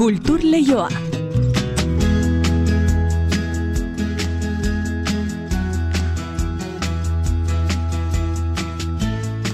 Kultur Leioa.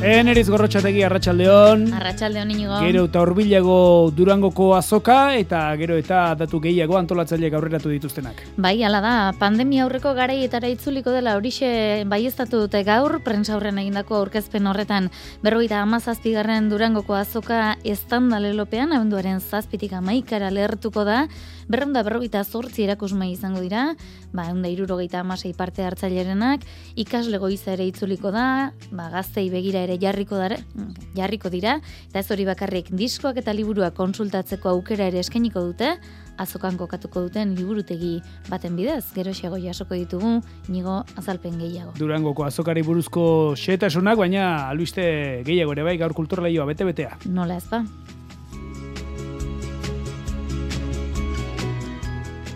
Eneriz gorrotxategi arratsaldeon. Arratsaldeon inigo. Gero eta horbilago durangoko azoka eta gero eta datu gehiago antolatzaileak aurreratu dituztenak. Bai, hala da, pandemia aurreko garaietara itzuliko dela horixe baiestatu dute gaur, prensa aurren egindako aurkezpen horretan berroita amazazpigarren durangoko azoka estandalelopean, abenduaren zazpitik amaikara lehertuko da, berreunda berrogeita zortzi erakusmai izango dira, ba, eunda irurogeita amasei parte hartzailerenak, ikasle goiza ere itzuliko da, ba, gaztei begira ere jarriko, dara, jarriko dira, eta ez hori bakarrik diskoak eta liburuak konsultatzeko aukera ere eskeniko dute, azokan kokatuko duten liburutegi baten bidez, gero xego jasoko ditugu, nigo azalpen gehiago. Durangoko azokari buruzko xetasunak, baina albiste gehiago ere bai gaur kulturleioa bete-betea. Nola ez ba?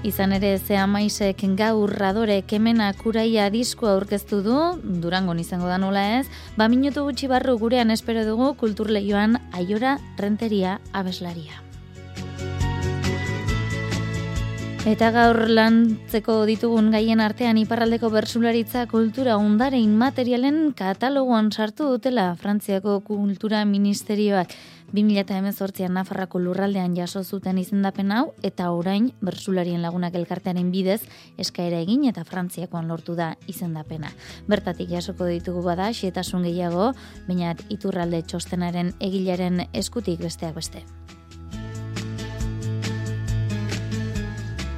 Izan ere ze amaisek gaur radore kemena kuraia disko aurkeztu du, durango izango da nola ez, ba minutu gutxi barru gurean espero dugu kulturleioan aiora renteria abeslaria. Eta gaur lantzeko ditugun gaien artean iparraldeko bersularitza kultura ondarein materialen kataloguan sartu dutela Frantziako kultura ministerioak. 2018an Nafarrako lurraldean jaso zuten izendapen hau eta orain bersularien lagunak elkartearen bidez eskaera egin eta Frantziakoan lortu da izendapena. Bertatik jasoko ditugu bada xietasun gehiago, baina iturralde txostenaren egilaren eskutik besteak beste.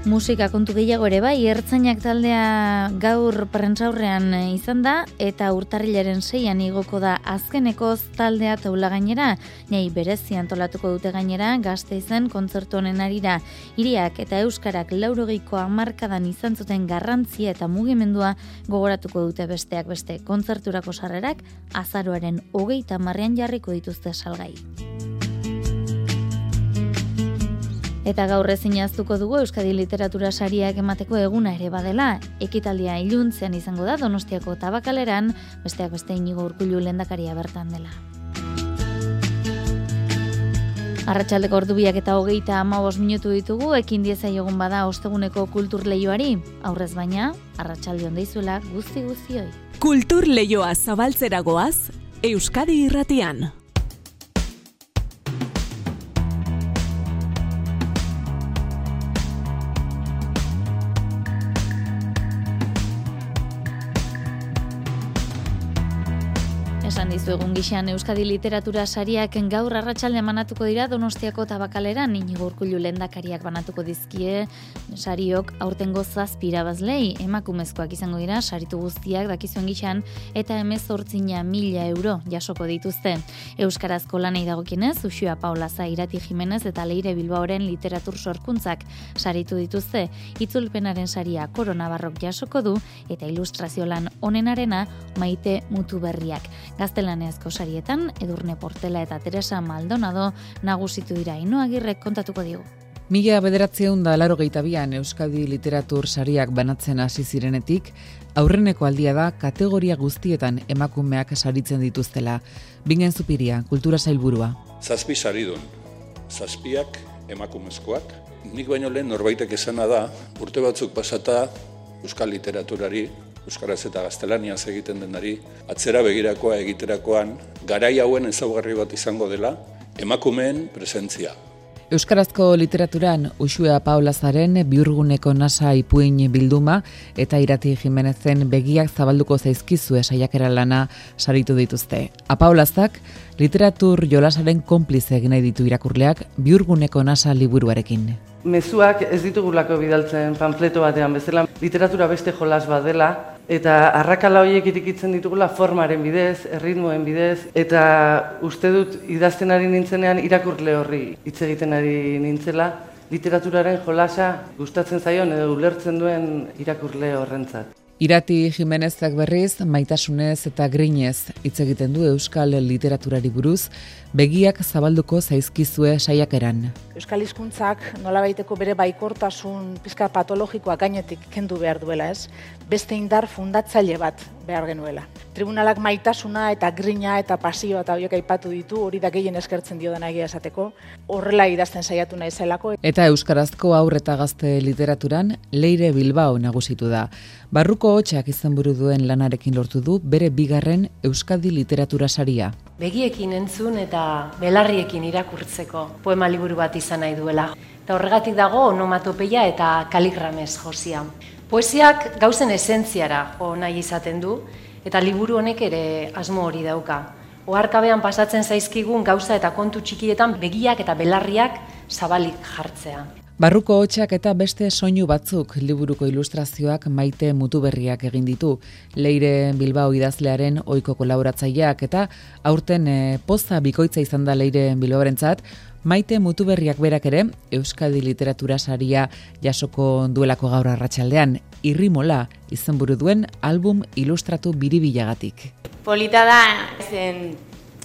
Musika kontu gehiago ere bai, ertzainak taldea gaur prentzaurrean izan da, eta urtarrilaren seian igoko da azkeneko taldea taula gainera, nahi berezi antolatuko dute gainera, gazte izan kontzertu honen arira, iriak eta euskarak laurogeiko amarkadan izan zuten garrantzia eta mugimendua gogoratuko dute besteak beste. Kontzerturako sarrerak, azaroaren hogeita marrean jarriko dituzte salgai. Eta gaur ezin jaztuko dugu Euskadi Literatura Sariak emateko eguna ere badela. Ekitaldia iluntzean izango da Donostiako tabakaleran, besteak beste inigo urkulu lendakaria bertan dela. Arratxaldeko ordubiak eta hogeita ama minutu ditugu, ekin dieza egun bada osteguneko kultur lehioari. Aurrez baina, arratsalde ondeizuela guzti guztioi. Kultur lehioa zabaltzeragoaz, Euskadi irratian. Egun gixan Euskadi Literatura Sariak gaur arratsalde manatuko dira Donostiako tabakalera Inigo Urkullu lendakariak banatuko dizkie sariok aurtengo zazpira bazlei emakumezkoak izango dira saritu guztiak dakizuen gixan eta emezortzina mila euro jasoko dituzte. Euskarazko lanei dagokinez, Uxua Paula Zairati Jimenez eta Leire Bilbaoren literatur sorkuntzak saritu dituzte. Itzulpenaren saria Korona Barrok jasoko du eta ilustrazio lan onenarena maite mutu berriak. Gaztela gaztelaniazko sarietan, Edurne Portela eta Teresa Maldonado nagusitu dira inoagirrek kontatuko digu. Mila bederatzen da laro bian Euskadi Literatur sariak banatzen hasi zirenetik, aurreneko aldia da kategoria guztietan emakumeak saritzen dituztela. Bingen zupiria, kultura zailburua. Zazpi saridun, zazpiak emakumezkoak. Nik baino lehen norbaitek esana da, urte batzuk pasata Euskal Literaturari euskaraz eta gaztelaniaz egiten denari, atzera begirakoa egiterakoan, garai hauen ezaugarri bat izango dela, emakumeen presentzia. Euskarazko literaturan Uxua Paulazaren biurguneko nasa ipuin bilduma eta irati Jimenezen begiak zabalduko zaizkizu esaiakera lana saritu dituzte. Apaulazak literatur jolasaren konplize egin ditu irakurleak biurguneko nasa liburuarekin mezuak ez ditugulako bidaltzen panfleto batean bezala literatura beste jolas bat dela eta arrakala horiek irikitzen ditugula formaren bidez, erritmoen bidez eta uste dut idazten ari nintzenean irakurle horri hitz egiten ari nintzela literaturaren jolasa gustatzen zaion edo ulertzen duen irakurle horrentzat. Irati Jimenezak berriz, maitasunez eta grinez hitz egiten du euskal literaturari buruz, begiak zabalduko zaizkizue saiakeran. Euskal Hizkuntzak nolabaiteko bere baikortasun pizka patologikoa gainetik kendu behar duela, ez? Beste indar fundatzaile bat behar genuela. Tribunalak maitasuna eta grina eta pasioa eta horiek aipatu ditu, hori da gehien eskertzen dio dena egia esateko, horrela idazten saiatu nahi zelako. Eta Euskarazko aur eta gazte literaturan Leire Bilbao nagusitu da. Barruko hotxak izenburu duen lanarekin lortu du bere bigarren Euskadi literatura saria. Begiekin entzun eta belarriekin irakurtzeko poema liburu bat izan nahi duela. Eta horregatik dago onomatopeia eta kaligramez josia. Poesiak gauzen esentziara jo nahi izaten du, eta liburu honek ere asmo hori dauka. Oharkabean pasatzen zaizkigun gauza eta kontu txikietan begiak eta belarriak zabalik jartzea. Barruko hotxak eta beste soinu batzuk liburuko ilustrazioak maite mutu berriak egin ditu. Leire Bilbao idazlearen oiko kolaboratzaileak eta aurten e, poza bikoitza izan da Leire Bilbaorentzat, Maite Mutuberriak berak ere Euskadi literatura saria jasoko duelako gaur arratsaldean Irrimola izenburu duen album ilustratu biribilagatik. Polita da zen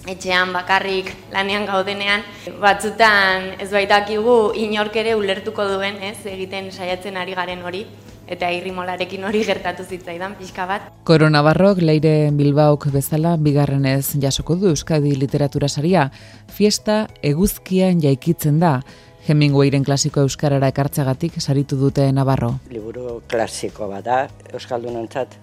etxean bakarrik lanean gaudenean batzutan ez baitakigu inork ere ulertuko duen, ez, egiten saiatzen ari garen hori eta irrimolarekin hori gertatu zitzaidan pixka bat. Koronabarrok leire Bilbaok bezala bigarrenez jasoko du Euskadi literatura saria, fiesta eguzkian jaikitzen da, Hemingwayren klasiko euskarara ekartzagatik saritu dute Navarro. Liburu klasiko bada, euskaldunontzat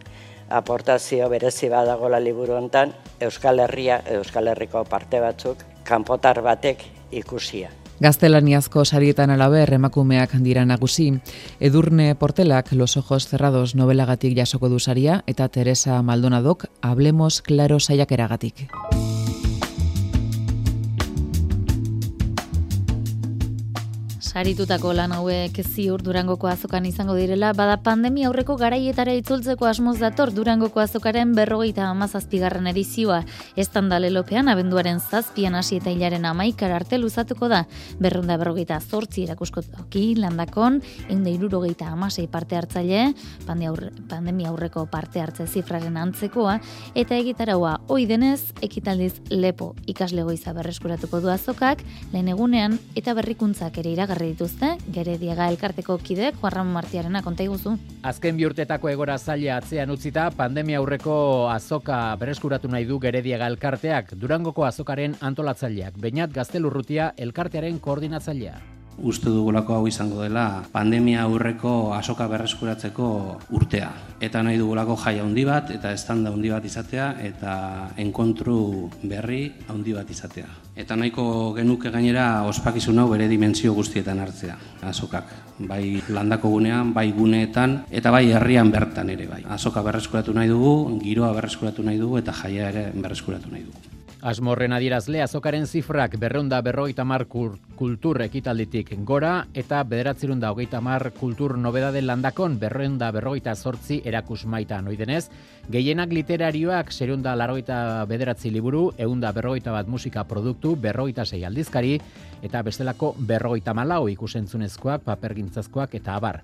aportazio berezi badagola liburu hontan, Euskal Herria, Euskal Herriko parte batzuk kanpotar batek ikusia. Gaztelaniazko sarietan alaber emakumeak dira nagusi. Edurne Portelak Los Ojos Cerrados novelagatik jasoko du saria eta Teresa Maldonadok Hablemos Claro saiakeragatik. Saritutako lan hauek ziur Durangoko azokan izango direla, bada pandemia aurreko garaietara itzultzeko asmoz dator Durangoko azokaren berrogeita amazazpigarren edizioa. Estanda lelopean abenduaren zazpian hasi eta hilaren amaikar arte luzatuko da. Berrunda berrogeita zortzi erakuskotoki landakon, eunde irurogeita amasei parte hartzaile, pandemia aurreko parte hartze zifraren antzekoa, eta egitaraua oi denez, ekitaldiz lepo ikaslegoiza berreskuratuko du azokak, lehen egunean eta berrikuntzak ere iragarri dituzte, gere diega elkarteko kidek, Juan Martiarena konta iguzu. Azken biurtetako egora zaila atzean utzita, pandemia aurreko azoka bereskuratu nahi du gere diega elkarteak, durangoko azokaren antolatzaileak, bainat gaztelurrutia elkartearen koordinatzailea uste dugulako hau izango dela pandemia aurreko asoka berreskuratzeko urtea. Eta nahi dugulako jai handi bat eta estanda handi bat izatea eta enkontru berri handi bat izatea. Eta nahiko genuke gainera ospakizun hau bere dimentsio guztietan hartzea, asokak. Bai landako gunean, bai guneetan eta bai herrian bertan ere bai. Asoka berreskuratu nahi dugu, giroa berreskuratu nahi dugu eta jaia ere berreskuratu nahi dugu. Asmorren adierazle azokaren zifrak berreunda berrogeita mar kultur ekitalditik gora eta bederatzerunda hogeita mar kultur nobedade landakon berreunda berrogeita sortzi erakus maita noidenez, gehienak literarioak serunda larrogeita bederatzi liburu, eunda berrogeita bat musika produktu, berrogeita sei aldizkari, eta bestelako berrogeita malau ikusentzunezkoak, papergintzazkoak eta abar.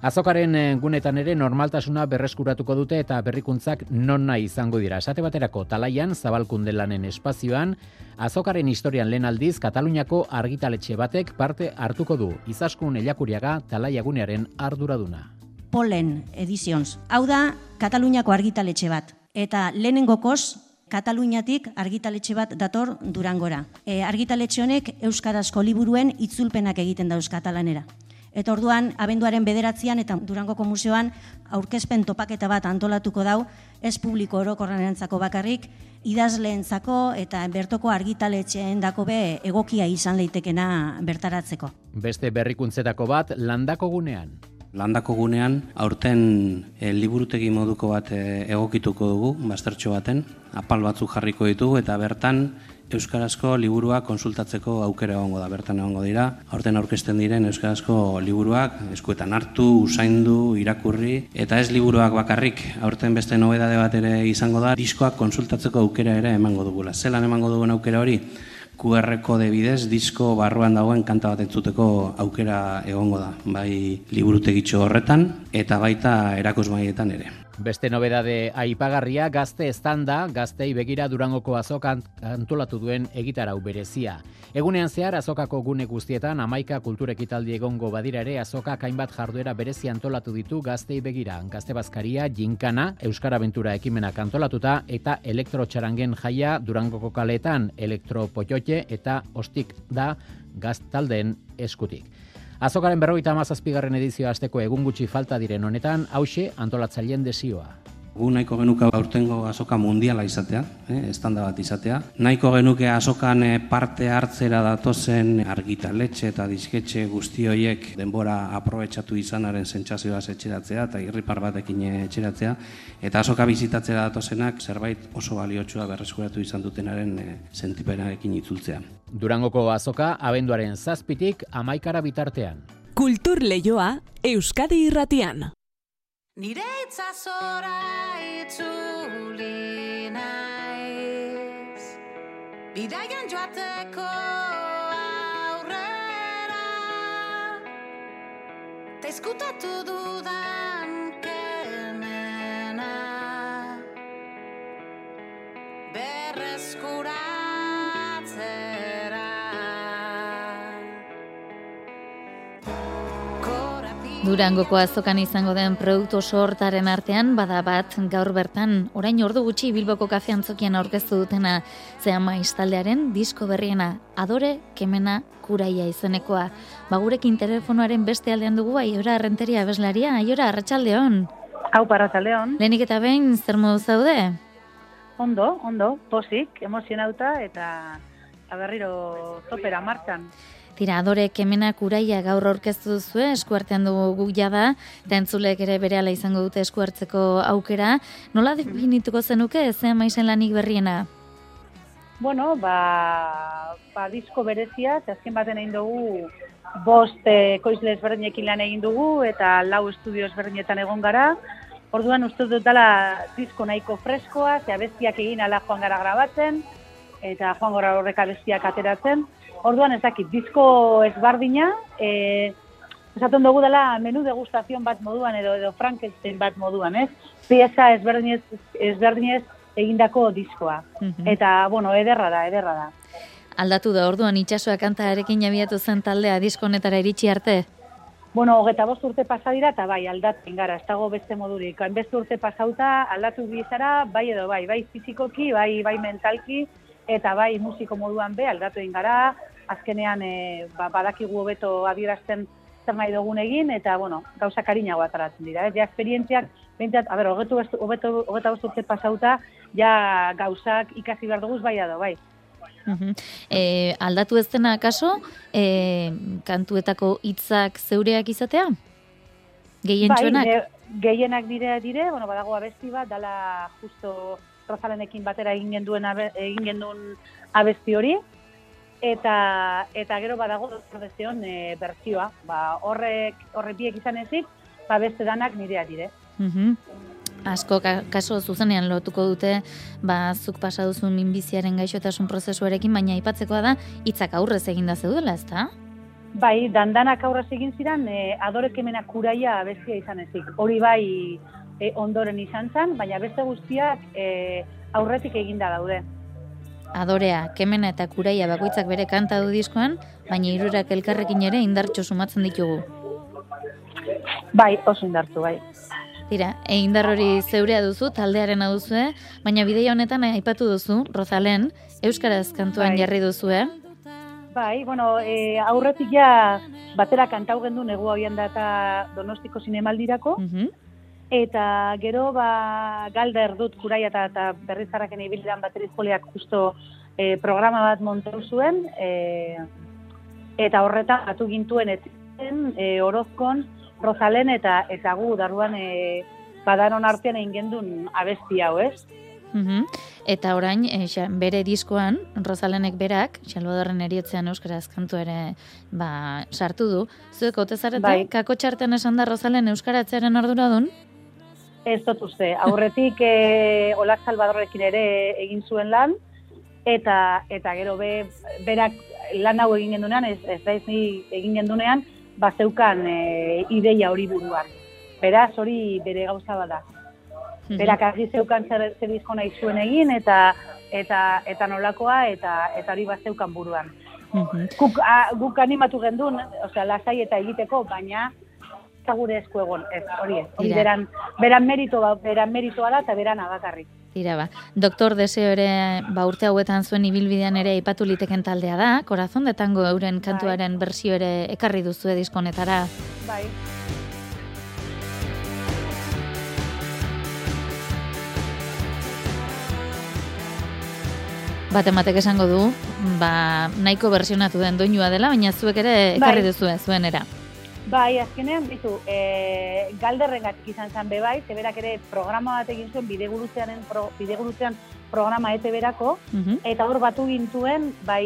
Azokaren eh, gunetan ere normaltasuna berreskuratuko dute eta berrikuntzak non nahi izango dira. Esate baterako talaian zabalkunde lanen espazioan, azokaren historian lehen aldiz Kataluniako argitaletxe batek parte hartuko du. Izaskun elakurriaga talaiagunearen arduraduna. Polen Editions. Hau da Kataluniako argitaletxe bat. Eta lehenengokoz Kataluniatik argitaletxe bat dator Durangora. E, argitaletxe honek Euskarazko liburuen itzulpenak egiten dauz katalanera. Eta orduan, abenduaren bederatzean eta Durangoko museoan aurkezpen topaketa bat antolatuko dau, ez publiko orokorrenentzako bakarrik, idazleentzako eta bertoko argitaletxeen dako be egokia izan leitekena bertaratzeko. Beste berrikuntzetako bat landako gunean. Landako gunean aurten e, liburutegi moduko bat e, egokituko dugu, baztertxo baten, apal batzuk jarriko ditugu eta bertan Euskarazko liburua konsultatzeko aukera egongo da, bertan egongo dira. Horten aurkezten diren Euskarazko liburuak, eskuetan hartu, usaindu, irakurri, eta ez liburuak bakarrik, aurten beste nobedade bat ere izango da, diskoak konsultatzeko aukera ere emango dugula. Zelan emango dugun aukera hori? QR kode bidez, disko barruan dagoen kanta bat entzuteko aukera egongo da, bai liburutegitxo horretan, eta baita erakus maietan ere. Beste nobedade aipagarria gazte estanda, gaztei begira durangoko azokan antolatu duen egitarau berezia. Egunean zehar azokako gune guztietan amaika kulturekitaldi egongo badira ere azoka hainbat jarduera berezi antolatu ditu gaztei begira. Gazte bazkaria, jinkana, Euskara Bentura ekimenak antolatuta eta elektrotxarangen jaia durangoko kaletan elektropoiote eta ostik da gaztaldeen eskutik. Azokaren berrogeita amazazpigarren edizioa azteko egun gutxi falta diren honetan, hause antolatzaileen desioa. Gu nahiko genuke aurtengo azoka mundiala izatea, eh, estanda bat izatea. Nahiko genuke azokan eh, parte hartzera datozen argitaletxe eta disketxe guzti horiek denbora aprobetsatu izanaren sentsazioaz etxeratzea eta irripar batekin etxeratzea. Eta azoka bizitatzera datozenak zerbait oso baliotsua berreskuratu izan dutenaren eh, sentipenarekin itzultzea. Durangoko azoka abenduaren zazpitik amaikara bitartean. Kultur leioa Euskadi irratian. Nire itzazora itzuli naiz. Bidaian joateko aurrera. Ta izkutatu dudan kemena. Berreskuratzera Durangoko azokan izango den produktu sortaren artean, bada bat gaur bertan, orain ordu gutxi Bilboko kafe antzokian aurkeztu dutena zehama istaldearen disko berriena, adore kemena kuraia izenekoa. Bagurekin telefonoaren beste aldean dugu aiora renteria abeslaria, aiora arratsaldeon. Hau parratsaldeon. Lehenik eta behin zer modu zaude? Ondo, ondo, posik, emozionauta eta aberriro topera martxan. Tira, adore kemena kuraia gaur aurkeztu duzu eskuartean dugu guk jada, eta entzulek ere berehala izango dute eskuartzeko aukera. Nola definituko zenuke, ze maizen lanik berriena? Bueno, ba, ba disko berezia, azken baten egin dugu bost eh, koizle ezberdinekin lan egin dugu eta lau estudio ezberdinetan egon gara. Orduan uste dut dela disko nahiko freskoa, ze abestiak egin ala joan gara grabatzen, eta joan gara horrek abestiak ateratzen. Orduan ez dakit, disko ezbardina, e, esaten dugu dela menu degustazion bat moduan edo edo Frankenstein bat moduan, ez? Pieza ezberdinez, ezberdinez egindako diskoa. Eta, bueno, ederra da, ederra da. Aldatu da orduan itsasoa kantarekin abiatu zen taldea disko honetara iritsi arte. Bueno, hogeta bost urte pasa dira eta bai, aldatzen gara, ez dago beste modurik. Hainbeste urte pasauta, aldatu bizara, bai edo bai, bai fizikoki, bai bai mentalki, eta bai musiko moduan be, aldatu egin gara, azkenean e, ba, badakigu hobeto adierazten zer nahi dugun egin, eta, bueno, gauza karinago ataratzen dira. Ez, ja, esperientziak, behintzat, a ber, hogetu hobeto, hogeta urte pasauta, ja gauzak ikasi behar duguz bai edo bai. Mhm. E, aldatu ez dena akaso, e, kantuetako hitzak zeureak izatea? Gehientsuenak? Bai, gehienak dire dire, bueno, badago abesti bat, dala justo Rozalenekin batera egin genduen egin genduen abesti hori eta eta gero badago dezion e, bertsioa. Ba, horrek horrek biek izan ezik, ba beste danak nirea dire. Mhm. Asko ka- kaso zuzenean lotuko dute, ba, zuk pasa duzun minbiziaren gaixotasun prozesuarekin, baina aipatzekoa da hitzak aurrez eginda zeudela, ezta? Bai, dandanak aurraz egin ziren, e, adorek kuraia abestia izan ezik. Hori bai e, ondoren izan zen, baina beste guztiak e, aurretik eginda daude. Adorea, kemena eta kuraia bakoitzak bere kanta du diskoan, baina hirurak elkarrekin ere indartxo sumatzen ditugu. Bai, oso indartu, bai. Tira, e indar hori zeurea duzu, taldearena duzue, baina bideia honetan aipatu duzu, Rozalen, Euskaraz kantuan Bai. jarri duzue. Bai, bueno, e, aurretik ja batera kantau gendu negua hoian da eta donostiko zinemaldirako, eta gero ba, galda erdut kuraia eta, eta berrizarraken ibilidan baterizpoliak justo e, programa bat montau zuen, e, eta horretan batu gintuen etzen e, orozkon, Rozalen eta eta gu darruan e, badaron artean egin gendun abesti hau, ez? Mhm. Eta orain, e, xa, bere diskoan, Rosalenek berak, Salvadorren eriotzean euskaraz kantu ere ba, sartu du. Zuek ote zarete, Bai. kako txarten esan da Rosalen euskaratzearen arduradun? Ez dut uste, aurretik e, Olak Salvadorrekin ere egin zuen lan, eta eta gero be, berak lan hau egin gendunean, ez, ez da ni egin gendunean, bazeukan e, ideia hori buruan. Beraz, hori bere gauza bada. -hmm. Berak argi zeukan zer, zer nahi zuen egin, eta eta eta nolakoa, eta eta hori bat zeukan buruan. Guk, a, guk animatu gendun, osea, lasai eta egiteko, baina eta gure esku egon, ez, hori ez. Hori beran, beran merito, ba- beran meritoa da, eta beran abakarrik. Tira ba, doktor deseo ere ba, urte hauetan zuen ibilbidean ere aipatu liteken taldea da, korazon de tango euren kantuaren bersio ere ekarri duzu diskonetara. Bai. Bat ematek esango du, ba, nahiko versionatu den doinua dela, baina zuek ere ekarri Bai. duzu zuenera. Bai, azkenean, bitu, e, galderrengatik izan zen bebai, zeberak ere programa bat egin zuen bidegurutzearen pro, bidegurutzean programa ete berako, eta hor batu gintuen, bai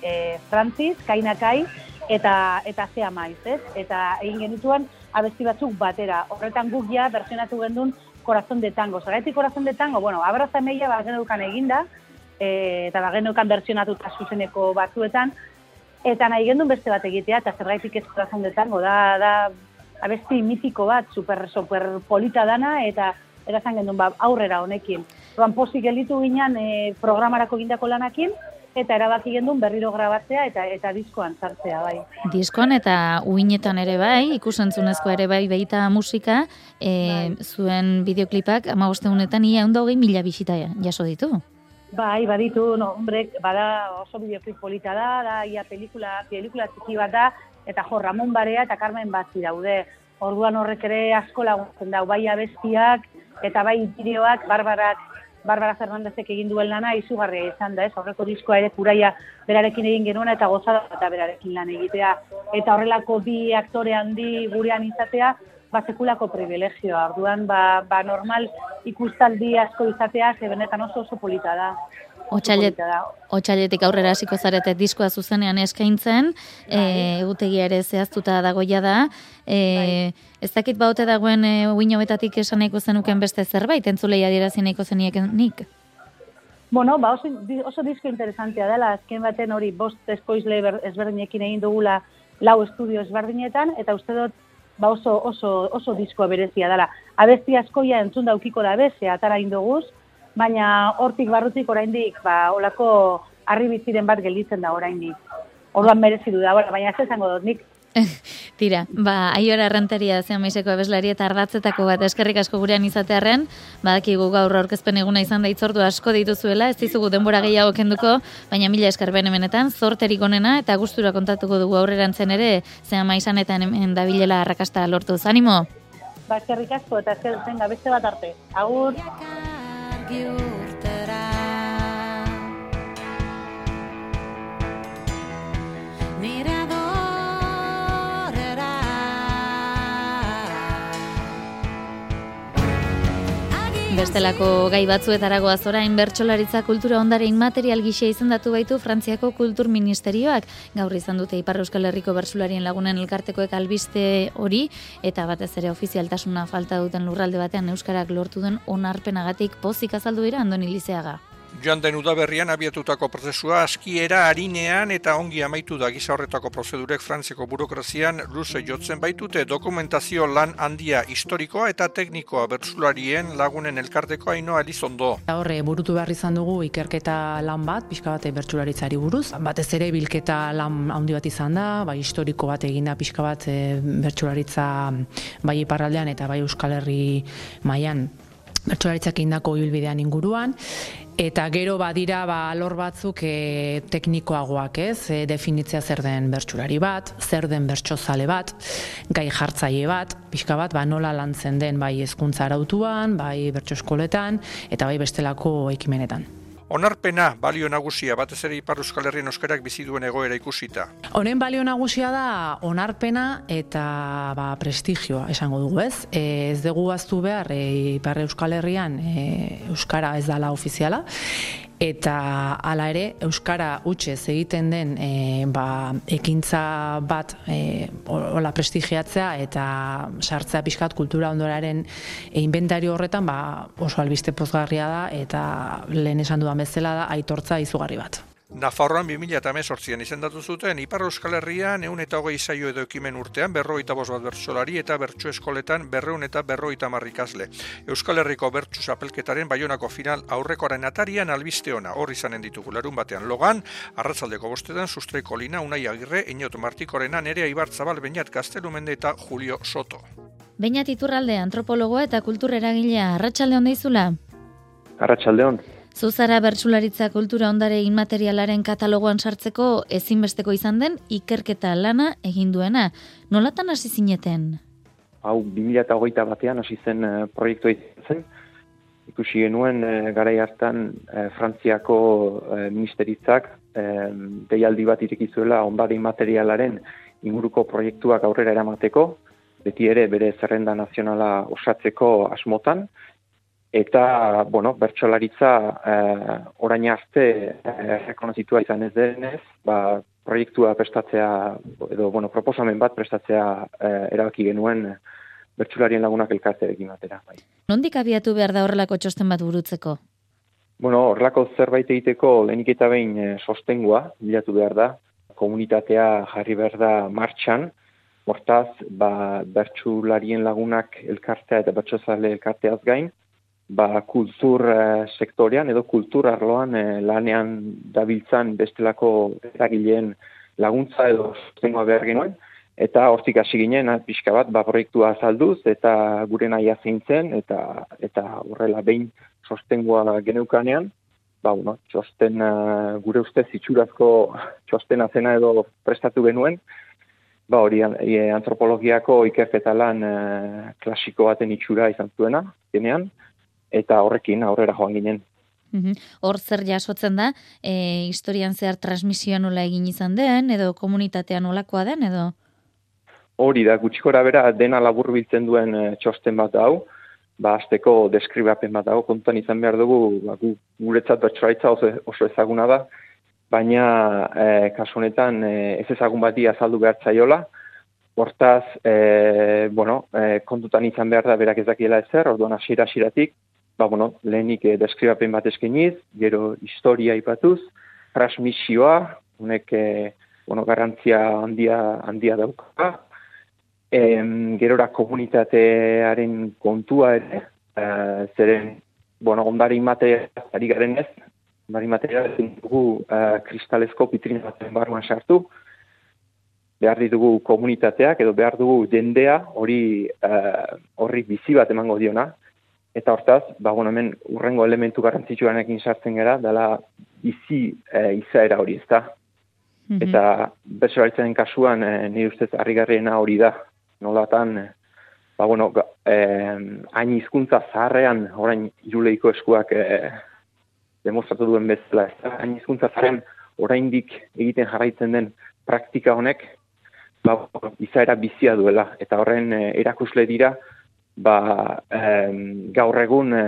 e, Francis, Kainakai, eta eta zea maiz, ez? Eta egin genituen abesti batzuk batera. Horretan guk ja versionatu gendun Corazón de Tango. Zergatik Corazón de Tango, bueno, abraza meia bagenukan eginda, e, eta bagenukan versionatuta zuzeneko batzuetan, eta nahi gendun beste bat egitea, eta zergaitik ez Corazón de Tango, da, da abesti mitiko bat, super, super polita dana, eta erazan gendun ba, aurrera honekin. Orduan pozik gelditu ginen e, programarako gindako lanakin, eta erabaki gendun berriro grabatzea eta eta diskoan sartzea bai. Diskoan eta uinetan ere bai, ikusentzunezkoa ere bai baita musika, e, zuen bideoklipak ama honetan ia ondo hogei mila bisita jaso ditu. Bai, baditu, no, hombre, bada oso bideoklip polita da, da ia pelikula, pelikula txiki bat da, eta jo, Ramon Barea eta Carmen Batzi daude. Orduan horrek ere asko laguntzen dau, bai abestiak eta bai bideoak, barbarak, Barbara Fernandezek egin duen lana izugarria izan da, ez? Horreko diskoa ere kuraia berarekin egin genuena eta gozada eta berarekin lan egitea. Eta horrelako bi aktore handi gurean izatea, ba sekulako privilegioa. Orduan ba, ba normal ikustaldi asko izatea, ze benetan oso oso polita da. Da. otsailetik aurrera hasiko zarete diskoa zuzenean eskaintzen, e, egutegia ere zehaztuta dagoia da. E, Ez dakit baute dagoen e, uin hobetatik esan nahiko zenuken beste zerbait, entzulei adierazi nahiko zenieken nik. Bueno, ba oso, oso disko interesantea dela, azken baten hori bost eskoizle ber- ezberdinekin egin dugula lau estudio ezberdinetan, eta uste dut ba oso, oso, oso disko berezia dela. Abesti askoia entzun daukiko da beze, atara indoguz, baina hortik barrutik oraindik ba olako harri biziren bat gelditzen da oraindik. Orduan merezi du da, baina ez esango dut nik Tira, ba, aiora erranteria zean maizeko abeslari eta ardatzetako bat eskerrik asko gurean izatearren, badakigu gaur aurkezpen eguna izan da itzordu asko dituzuela, ez dizugu denbora gehiago kenduko, baina mila esker benemenetan, zorterik onena eta gustura kontatuko dugu aurrerantzen ere, zean maizan eta hemen dabilela arrakasta lortu. Zanimo? ba eskerrik asko eta esker zenga beste bat arte. Agur. Bestelako gai batzuetaragoaz orain bertsolaritza kultura ondare inmaterial gisa izendatu baitu Frantziako Kultur Ministerioak. Gaur izan dute Ipar Euskal Herriko bertsularien lagunen elkartekoek albiste hori eta batez ere ofizialtasuna falta duten lurralde batean euskarak lortu den onarpenagatik pozik azaldu dira Andoni Lizeaga. Joan den udaberrian abiatutako prozesua askiera harinean eta ongi amaitu da gisa horretako prozedurek Frantziako burokrazian luze jotzen baitute dokumentazio lan handia historikoa eta teknikoa bertsularien lagunen elkarteko ainoa elizondo. Horre, burutu behar izan dugu ikerketa lan bat, pixka bat bertsularitzari buruz. Batez ere bilketa lan handi bat izan da, bai historiko bat eginda pixka bat e, bertsularitza bai iparraldean eta bai Euskal Herri mailan bertsularitzak indako ibilbidean inguruan. Eta gero badira ba, alor batzuk e, teknikoagoak ez, e, definitzea zer den bertsulari bat, zer den bertsozale bat, gai jartzaile bat, pixka bat, ba, nola lantzen den bai hezkuntza arautuan, bai bertso eskoletan, eta bai bestelako ekimenetan. Onarpena balio nagusia batez ere Ipar Euskal Herrien euskarak bizi duen egoera ikusita. Honen balio nagusia da onarpena eta ba, prestigioa esango dugu, ez? E, ez dugu aztu behar e, Ipar Euskal Herrian e, euskara ez dala ofiziala eta hala ere euskara utxez egiten den e, ba, ekintza bat e, hola prestigiatzea eta sartzea pixkat kultura ondoraren e, inventario horretan ba, oso albiste pozgarria da eta lehen esan dudan bezala da aitortza izugarri bat. Nafarroan 2018an izendatu zuten Ipar Euskal Herrian eun eta hogei zaio edo ekimen urtean berroita bost bat bertsolari eta bertso eskoletan berreun eta berroita marrikazle. Euskal Herriko bertso zapelketaren baionako final aurrekoaren atarian albiste ona hor izanen ditugu larun batean logan, arratzaldeko bostetan sustraiko lina unai agirre, inot martikorena nerea ibartzabal bainat gaztelumende eta Julio Soto. Beñat Iturralde antropologoa eta kultureragilea arratsalde on deizula. Arratsaldeon. Zuzara bertsularitza kultura ondare inmaterialaren katalogoan sartzeko ezinbesteko izan den ikerketa lana egin duena. Nolatan hasi zineten? Hau 2021 batean hasi zen uh, proiektua zen. Ikusi genuen uh, garai hartan uh, Frantziako uh, ministeritzak uh, deialdi bat irekizuela ondare inmaterialaren inguruko proiektuak aurrera eramateko, beti ere bere zerrenda nazionala osatzeko asmotan, eta, bueno, bertsolaritza eh, orain arte eh, rekonozitua izan ez denez, ba, proiektua prestatzea, edo, bueno, proposamen bat prestatzea eh, erabaki genuen bertsularien lagunak elkartearekin batera. Bai. Nondik abiatu behar da horrelako txosten bat burutzeko? Bueno, horrelako zerbait egiteko lehenik eta behin eh, sostengua bilatu behar da, komunitatea jarri behar da martxan, Hortaz, ba, bertsularien lagunak elkartea eta bertsozale elkarteaz gain, ba, kultur eh, sektorean edo kultur arloan eh, lanean dabiltzan bestelako eragileen laguntza edo sostengoa behar genuen. Eta hortik hasi ginen, eh, pixka bat, ba, proiektua azalduz eta gure nahi zen eta, eta horrela behin sostengoa geneukanean, ba, bueno, txosten gure ustez itxurazko txostena zena edo prestatu genuen, ba, hori antropologiako ikerketa lan klasiko baten itxura izan zuena, genean, eta horrekin aurrera joan ginen. Hor zer jasotzen da, e, historian zehar transmisioa nola egin izan den, edo komunitatea nolakoa den, edo? Hori da, gutxikora bera dena labur biltzen duen e, txosten bat hau, ba, azteko deskribapen bat hau, kontuan izan behar dugu, ba, gu, guretzat bertsoraitza oso, oso ezaguna da, baina e, kasu honetan e, ez ezagun bati azaldu behar zaiola, Hortaz, e, bueno, e, kontutan izan behar da berak ez dakiela ezer, orduan hasiera hasieratik ba, bueno, lehenik eh, deskribapen bat eskeniz, gero historia ipatuz, transmisioa, honek eh, bueno, garrantzia handia, handia dauka, em, gerora komunitatearen kontua ere, eh, zeren, bueno, ondari material, ari garen ez, ondari material dugu eh, kristalezko pitrina baten barruan sartu, behar ditugu komunitateak edo behar dugu jendea hori horri bizi bat emango diona, Eta hortaz, ba, bueno, hemen urrengo elementu garrantzitsuanekin sartzen gara, dela bizi e, izaera hori, ezta? Mm -hmm. Eta besoraritzen kasuan, e, nire ustez, harrigarriena hori da. Nolatan, e, ba, bueno, e, hain hizkuntza zaharrean, orain iruleiko eskuak e, demostratu duen bezala, ez da? Hain hizkuntza zaharrean, oraindik egiten jarraitzen den praktika honek, ba, izaera bizia duela. Eta horren e, erakusle dira, ba, em, gaur egun e,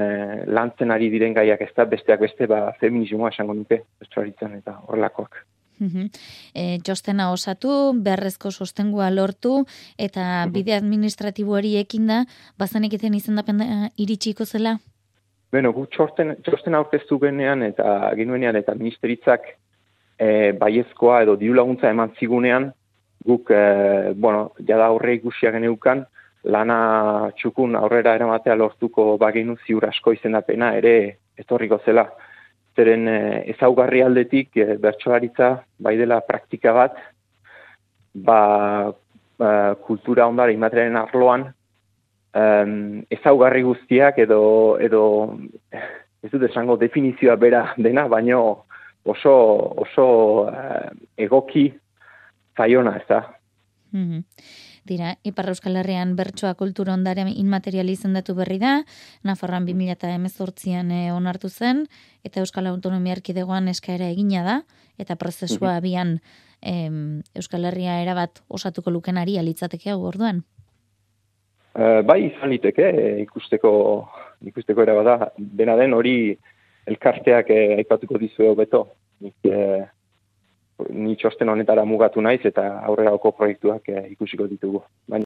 lantzen ari diren gaiak ez da, besteak beste ba, feminismoa esango nuke, estuaritzen eta horrelakoak. E, jostena osatu, beharrezko sostengua lortu, eta bide administratiboari ekin da, bazanik iten izendapen iritsiko zela? Beno, gu txosten, txosten aurkeztu genean eta genuenean eta ministeritzak e, baiezkoa edo diru laguntza eman zigunean, guk, e, bueno, jada aurre ikusia geneukan, lana txukun aurrera eramatea lortuko baginu ziur asko izendapena ere etorriko zela. Zeren e, ezaugarri aldetik e, bertsoaritza bai dela praktika bat, ba, ba kultura ondara imateraren arloan, um, ezaugarri guztiak edo, edo ez dut esango definizioa bera dena, baino oso, oso uh, egoki zaiona, ez da. Mm Dira, Ipar Euskal Herrian bertsoa kultura ondare inmaterial izendatu berri da, Nafarroan 2018an e, onartu zen, eta Euskal Autonomia Erkidegoan eskaera egina da, eta prozesua mhm. abian Euskal Herria erabat osatuko lukenari alitzateke hau orduan. Uh, bai, izan liteke, ikusteko, ikusteko era bada, dena den hori elkarteak eh, aipatuko dizu beto. Nik, eh, ni txosten honetara mugatu naiz eta aurrerako proiektuak eh, ikusiko ditugu. Baina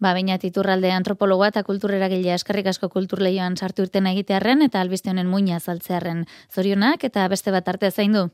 Ba, baina titurralde antropologoa eta kulturera gilea eskarrik asko kulturleioan sartu urtena egitearen eta albiste honen muina zaltzearen zorionak eta beste bat arte zaindu.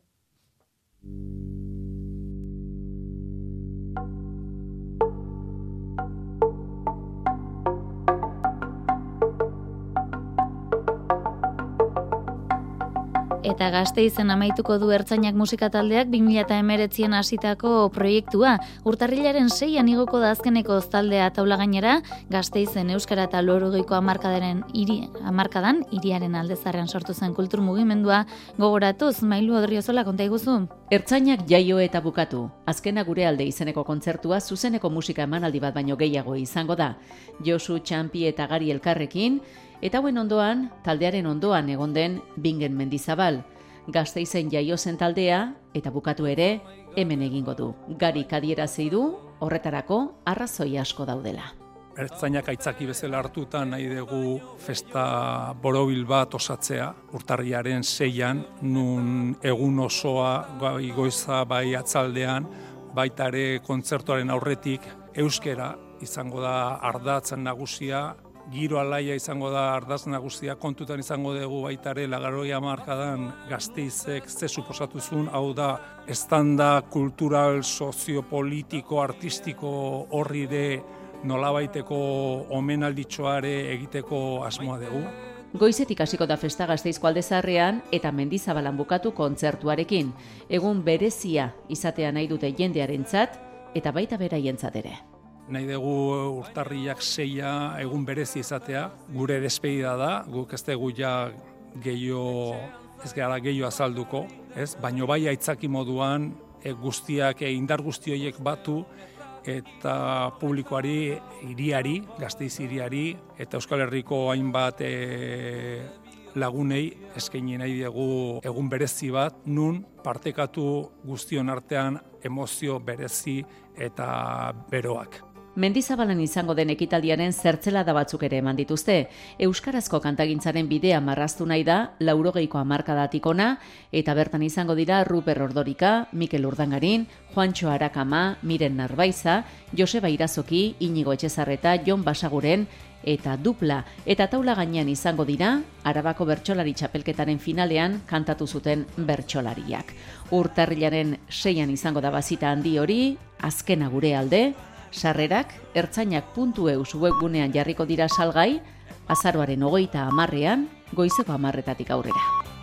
Eta gazte izen amaituko du ertzainak musika taldeak 2008an hasitako proiektua. Urtarrilaren seian igoko da azkeneko taldea taula gainera, gazte izen Euskara eta Lorugeiko amarkadaren iri, amarkadan, iriaren aldezarrean sortu zen kultur mugimendua, gogoratuz, mailu odriozola konta iguzu. Ertzainak jaio eta bukatu. Azkena gure alde izeneko kontzertua zuzeneko musika emanaldi bat baino gehiago izango da. Josu, Txampi eta Gari elkarrekin, Eta hauen ondoan, taldearen ondoan egon den bingen mendizabal. Gazteizen jaio zen taldea eta bukatu ere hemen egingo du. Gari kadiera du horretarako arrazoi asko daudela. Ertzainak aitzaki bezala hartuta nahi dugu festa borobil bat osatzea, urtarriaren zeian, nun egun osoa, bai goiza, bai atzaldean, baitare kontzertuaren aurretik, euskera izango da ardatzen nagusia, giro alaia izango da ardaz nagusia kontutan izango dugu baita ere lagaroi hamarkadan gazteizek ze suposatu zuen, hau da estanda kultural, soziopolitiko, artistiko horri de nolabaiteko omenalditxoare egiteko asmoa dugu. Goizetik hasiko da festa gazteizko aldezarrean eta mendizabalan bukatu kontzertuarekin. Egun berezia izatea nahi dute jendearentzat eta baita beraientzat ere nahi dugu urtarriak seia egun berezi izatea, gure despedida da, guk ez dugu ja gehiago, ez gara gehiago azalduko, ez? baino bai aitzaki moduan e, guztiak, e, indar guzti horiek batu, eta publikoari, iriari, gazteiz iriari, eta Euskal Herriko hainbat e, lagunei eskaini nahi dugu egun berezi bat, nun partekatu guztion artean emozio berezi eta beroak. Mendizabalan izango den ekitaldiaren zertzela da batzuk ere eman dituzte. Euskarazko kantagintzaren bidea marraztu nahi da, laurogeiko amarkadatik ona, eta bertan izango dira Ruper Ordorika, Mikel Urdangarin, Juancho Arakama, Miren Narbaiza, Joseba Irazoki, Inigo Etxezarreta, Jon Basaguren, eta dupla, eta taula gainean izango dira, Arabako bertsolari txapelketaren finalean kantatu zuten bertsolariak. Urtarrilaren seian izango da bazita handi hori, azkena gure alde, Sarrerak ertzainak.eus webgunean jarriko dira salgai, azaroaren hogeita amarrean, goizeko amarretatik aurrera.